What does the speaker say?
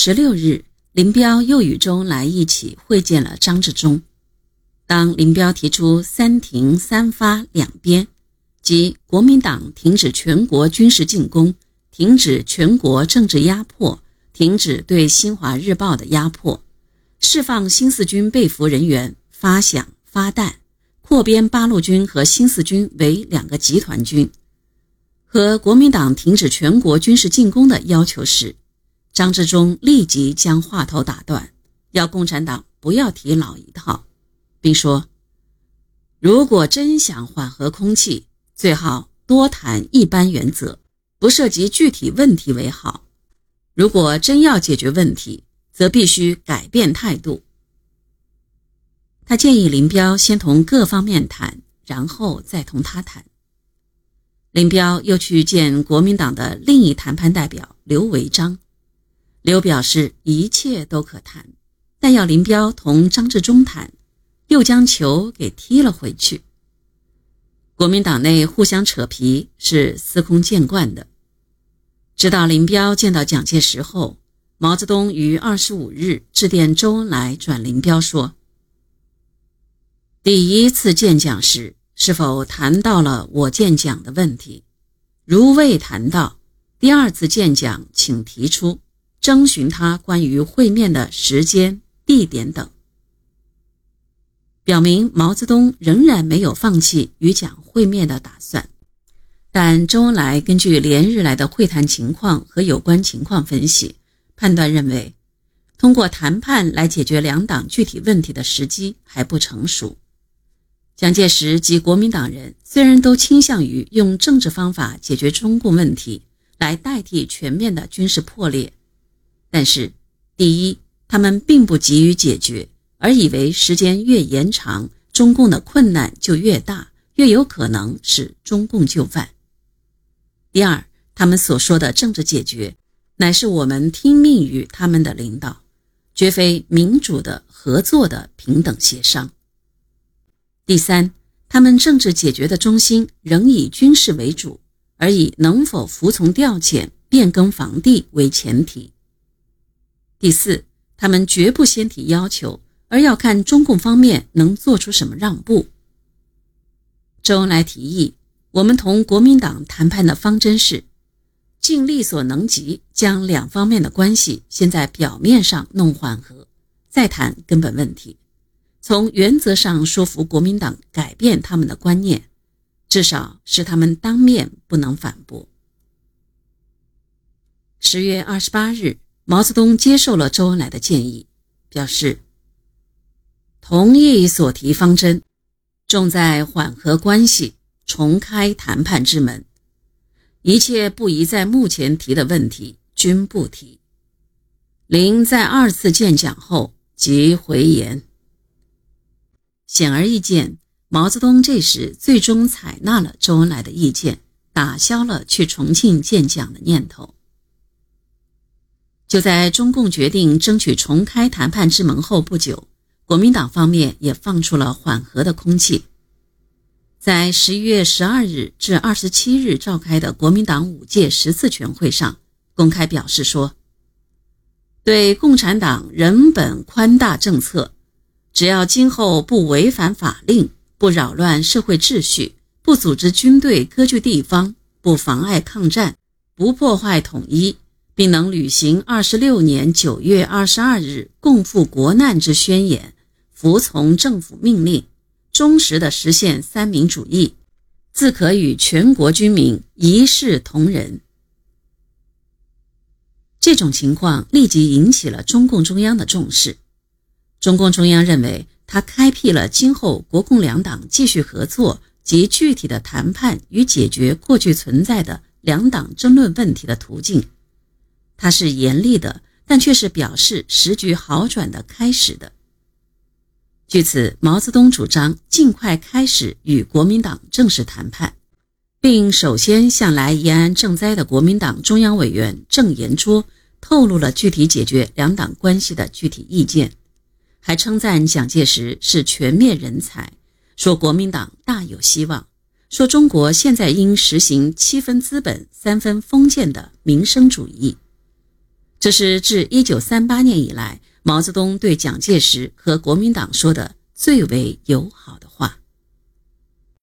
十六日，林彪又与周恩来一起会见了张治中。当林彪提出“三停三发两边”，即国民党停止全国军事进攻、停止全国政治压迫、停止对新华日报的压迫、释放新四军被俘人员、发饷发弹、扩编八路军和新四军为两个集团军，和国民党停止全国军事进攻的要求时，张治中立即将话头打断，要共产党不要提老一套，并说：“如果真想缓和空气，最好多谈一般原则，不涉及具体问题为好。如果真要解决问题，则必须改变态度。”他建议林彪先同各方面谈，然后再同他谈。林彪又去见国民党的另一谈判代表刘维章。刘表示一切都可谈，但要林彪同张治中谈，又将球给踢了回去。国民党内互相扯皮是司空见惯的。直到林彪见到蒋介石后，毛泽东于二十五日致电周恩来，转林彪说：“第一次见蒋时，是否谈到了我见蒋的问题？如未谈到，第二次见蒋，请提出。”征询他关于会面的时间、地点等，表明毛泽东仍然没有放弃与蒋会面的打算。但周恩来根据连日来的会谈情况和有关情况分析，判断认为，通过谈判来解决两党具体问题的时机还不成熟。蒋介石及国民党人虽然都倾向于用政治方法解决中共问题，来代替全面的军事破裂。但是，第一，他们并不急于解决，而以为时间越延长，中共的困难就越大，越有可能使中共就范。第二，他们所说的政治解决，乃是我们听命于他们的领导，绝非民主的、合作的平等协商。第三，他们政治解决的中心仍以军事为主，而以能否服从调遣、变更防地为前提。第四，他们绝不先提要求，而要看中共方面能做出什么让步。周恩来提议，我们同国民党谈判的方针是，尽力所能及，将两方面的关系先在表面上弄缓和，再谈根本问题，从原则上说服国民党改变他们的观念，至少使他们当面不能反驳。十月二十八日。毛泽东接受了周恩来的建议，表示同意所提方针，重在缓和关系，重开谈判之门。一切不宜在目前提的问题均不提。林在二次见蒋后即回言。显而易见，毛泽东这时最终采纳了周恩来的意见，打消了去重庆见蒋的念头。就在中共决定争取重开谈判之门后不久，国民党方面也放出了缓和的空气。在十一月十二日至二十七日召开的国民党五届十次全会上，公开表示说：“对共产党人本宽大政策，只要今后不违反法令，不扰乱社会秩序，不组织军队割据地方，不妨碍抗战，不破坏统一。”并能履行二十六年九月二十二日共赴国难之宣言，服从政府命令，忠实地实现三民主义，自可与全国军民一视同仁。这种情况立即引起了中共中央的重视。中共中央认为，他开辟了今后国共两党继续合作及具体的谈判与解决过去存在的两党争论问题的途径。他是严厉的，但却是表示时局好转的开始的。据此，毛泽东主张尽快开始与国民党正式谈判，并首先向来延安赈灾的国民党中央委员郑延灼透露了具体解决两党关系的具体意见，还称赞蒋介石是全面人才，说国民党大有希望，说中国现在应实行七分资本、三分封建的民生主义。这是自一九三八年以来毛泽东对蒋介石和国民党说的最为友好的话。